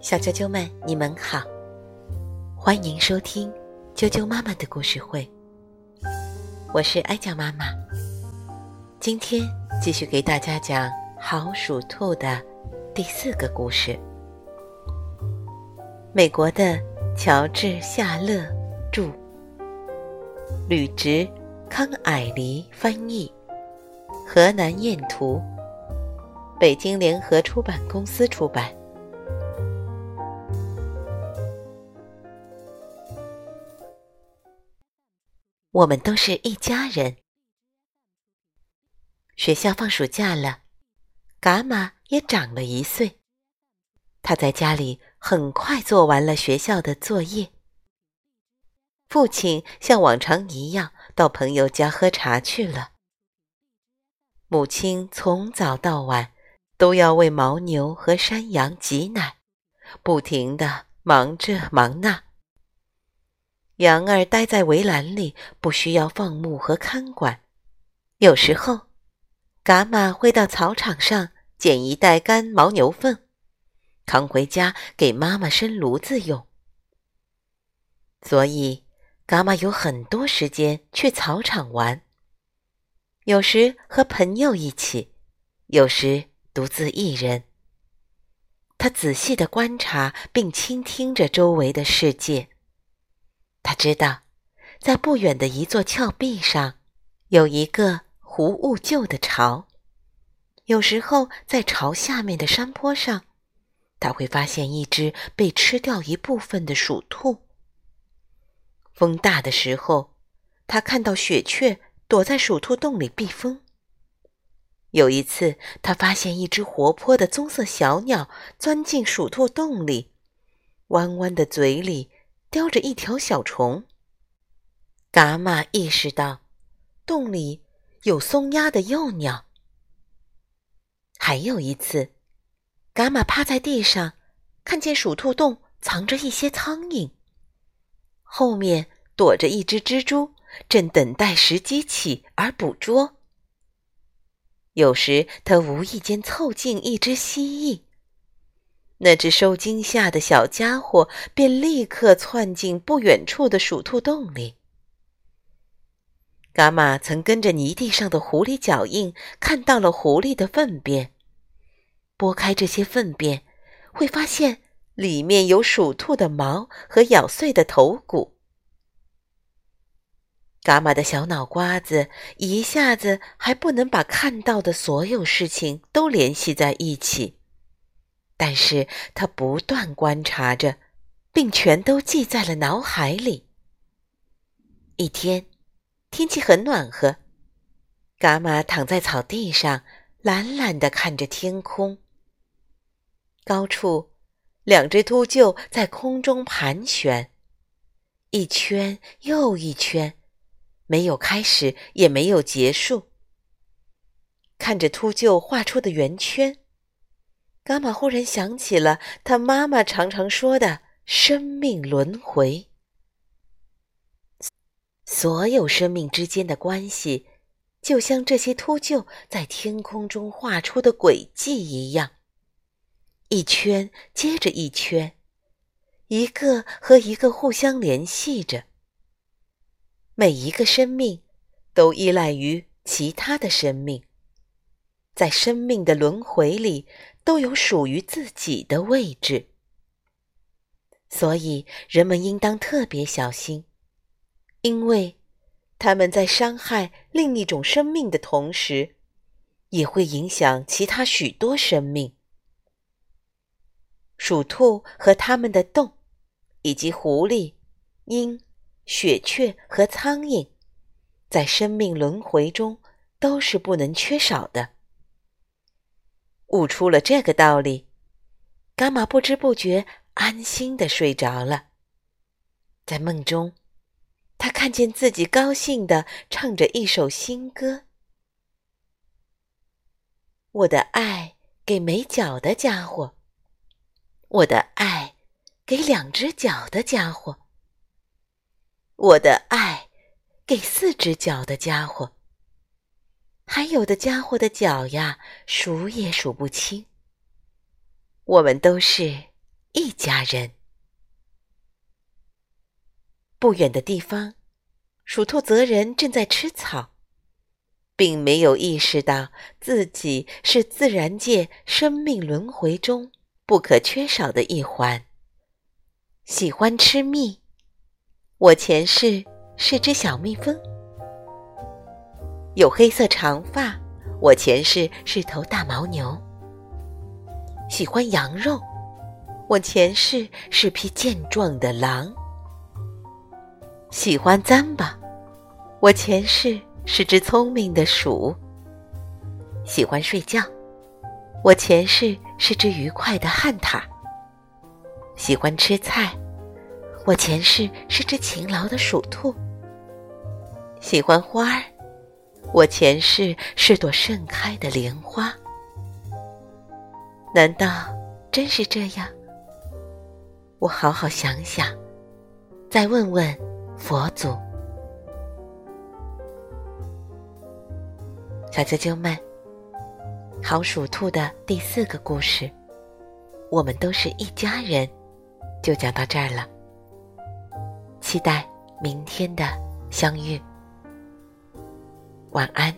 小啾啾们，你们好，欢迎收听啾啾妈妈的故事会。我是哀酱妈妈，今天继续给大家讲《好鼠兔》的第四个故事。美国的乔治·夏勒著，吕植、康蔼黎翻译，河南燕图，北京联合出版公司出版。我们都是一家人。学校放暑假了，伽马也长了一岁。他在家里很快做完了学校的作业。父亲像往常一样到朋友家喝茶去了。母亲从早到晚都要为牦牛和山羊挤奶，不停的忙这忙那。羊儿待在围栏里，不需要放牧和看管。有时候，伽马会到草场上捡一袋干牦牛粪，扛回家给妈妈生炉子用。所以，伽马有很多时间去草场玩。有时和朋友一起，有时独自一人。他仔细的观察并倾听着周围的世界。他知道，在不远的一座峭壁上，有一个湖雾旧的巢。有时候，在巢下面的山坡上，他会发现一只被吃掉一部分的鼠兔。风大的时候，他看到雪雀躲在鼠兔洞里避风。有一次，他发现一只活泼的棕色小鸟钻进鼠兔洞里，弯弯的嘴里。叼着一条小虫，伽马意识到洞里有松鸦的幼鸟。还有一次，伽马趴在地上，看见鼠兔洞藏着一些苍蝇，后面躲着一只蜘蛛，正等待时机起而捕捉。有时，他无意间凑近一只蜥蜴。那只受惊吓的小家伙便立刻窜进不远处的鼠兔洞里。伽马曾跟着泥地上的狐狸脚印，看到了狐狸的粪便。拨开这些粪便，会发现里面有鼠兔的毛和咬碎的头骨。伽马的小脑瓜子一下子还不能把看到的所有事情都联系在一起。但是他不断观察着，并全都记在了脑海里。一天，天气很暖和，伽马躺在草地上，懒懒地看着天空。高处，两只秃鹫在空中盘旋，一圈又一圈，没有开始，也没有结束。看着秃鹫画出的圆圈。伽马忽然想起了他妈妈常常说的“生命轮回”，所有生命之间的关系，就像这些秃鹫在天空中画出的轨迹一样，一圈接着一圈，一个和一个互相联系着。每一个生命都依赖于其他的生命，在生命的轮回里。都有属于自己的位置，所以人们应当特别小心，因为他们在伤害另一种生命的同时，也会影响其他许多生命。鼠兔和它们的洞，以及狐狸、鹰、雪雀和苍蝇，在生命轮回中都是不能缺少的。悟出了这个道理，伽马不知不觉安心的睡着了。在梦中，他看见自己高兴的唱着一首新歌：“我的爱给没脚的家伙，我的爱给两只脚的家伙，我的爱给四只脚的家伙。”还有的家伙的脚呀，数也数不清。我们都是一家人。不远的地方，鼠兔泽人正在吃草，并没有意识到自己是自然界生命轮回中不可缺少的一环。喜欢吃蜜，我前世是只小蜜蜂；有黑色长发，我前世是头大牦牛。喜欢羊肉，我前世是匹健壮的狼；喜欢糌粑，我前世是只聪明的鼠；喜欢睡觉，我前世是只愉快的旱獭；喜欢吃菜，我前世是只勤劳的鼠兔；喜欢花儿，我前世是朵盛开的莲花。难道真是这样？我好好想想，再问问佛祖。小啾啾们，好属兔的第四个故事，我们都是一家人，就讲到这儿了。期待明天的相遇。晚安。